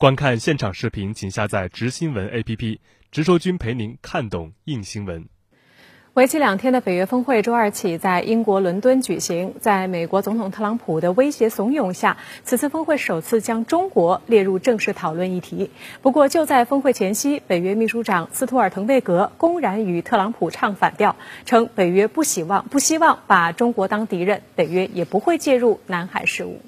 观看现场视频，请下载直新闻 APP，直说君陪您看懂硬新闻。为期两天的北约峰会周二起在英国伦敦举行。在美国总统特朗普的威胁怂恿下，此次峰会首次将中国列入正式讨论议题。不过，就在峰会前夕，北约秘书长斯图尔滕贝格公然与特朗普唱反调，称北约不希望不希望把中国当敌人，北约也不会介入南海事务。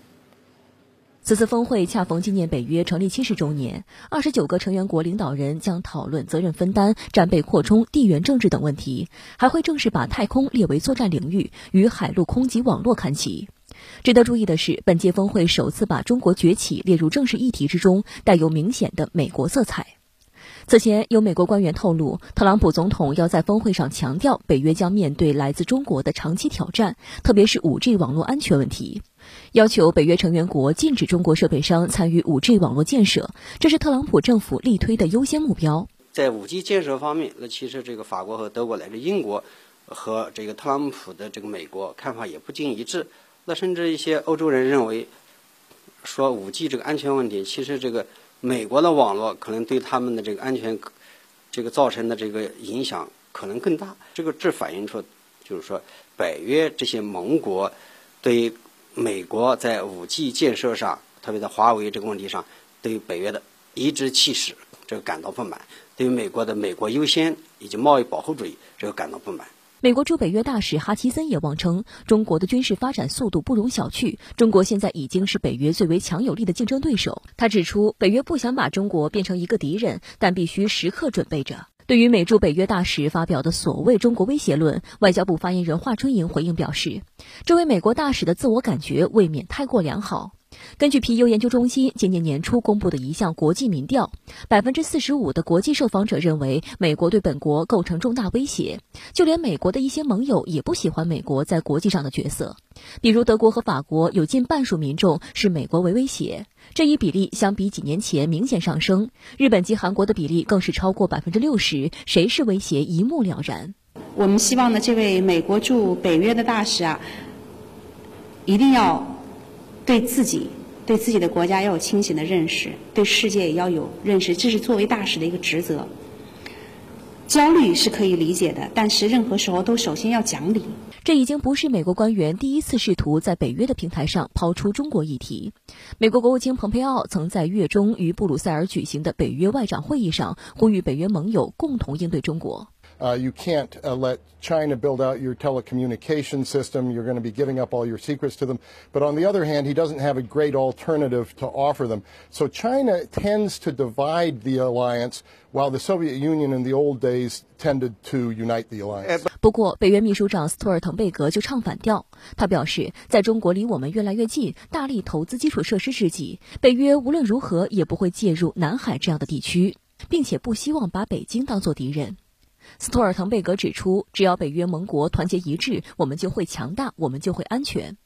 此次峰会恰逢纪念北约成立七十周年，二十九个成员国领导人将讨论责任分担、战备扩充、地缘政治等问题，还会正式把太空列为作战领域，与海陆空及网络看齐。值得注意的是，本届峰会首次把中国崛起列入正式议题之中，带有明显的美国色彩。此前，有美国官员透露，特朗普总统要在峰会上强调，北约将面对来自中国的长期挑战，特别是 5G 网络安全问题。要求北约成员国禁止中国设备商参与 5G 网络建设，这是特朗普政府力推的优先目标。在 5G 建设方面，那其实这个法国和德国乃至英国和这个特朗普的这个美国看法也不尽一致。那甚至一些欧洲人认为，说 5G 这个安全问题，其实这个美国的网络可能对他们的这个安全这个造成的这个影响可能更大。这个这反映出就是说，北约这些盟国对美国在五 G 建设上，特别在华为这个问题上，对北约的颐指气势这个感到不满；对于美国的美国优先以及贸易保护主义这个感到不满。美国驻北约大使哈奇森也妄称，中国的军事发展速度不容小觑，中国现在已经是北约最为强有力的竞争对手。他指出，北约不想把中国变成一个敌人，但必须时刻准备着。对于美驻北约大使发表的所谓“中国威胁论”，外交部发言人华春莹回应表示，这位美国大使的自我感觉未免太过良好。根据皮尤研究中心今年年初公布的一项国际民调，百分之四十五的国际受访者认为美国对本国构成重大威胁，就连美国的一些盟友也不喜欢美国在国际上的角色。比如德国和法国有近半数民众视美国为威胁，这一比例相比几年前明显上升。日本及韩国的比例更是超过百分之六十，谁是威胁一目了然。我们希望呢，这位美国驻北约的大使啊，一定要。对自己、对自己的国家要有清醒的认识，对世界也要有认识，这是作为大使的一个职责。焦虑是可以理解的，但是任何时候都首先要讲理。这已经不是美国官员第一次试图在北约的平台上抛出中国议题。美国国务卿蓬佩奥曾在月中于布鲁塞尔举行的北约外长会议上呼吁北约盟友共同应对中国。Uh, you can't uh, let China build out your telecommunication system. You're going to be giving up all your secrets to them. But on the other hand, he doesn't have a great alternative to offer them. So China tends to divide the alliance, while the Soviet Union in the old days tended to unite the alliance. 不过，北约秘书长斯托尔滕贝格就唱反调。他表示，在中国离我们越来越近、大力投资基础设施之际，北约无论如何也不会介入南海这样的地区，并且不希望把北京当作敌人。 斯托尔滕贝格指出，只要北约盟国团结一致，我们就会强大，我们就会安全。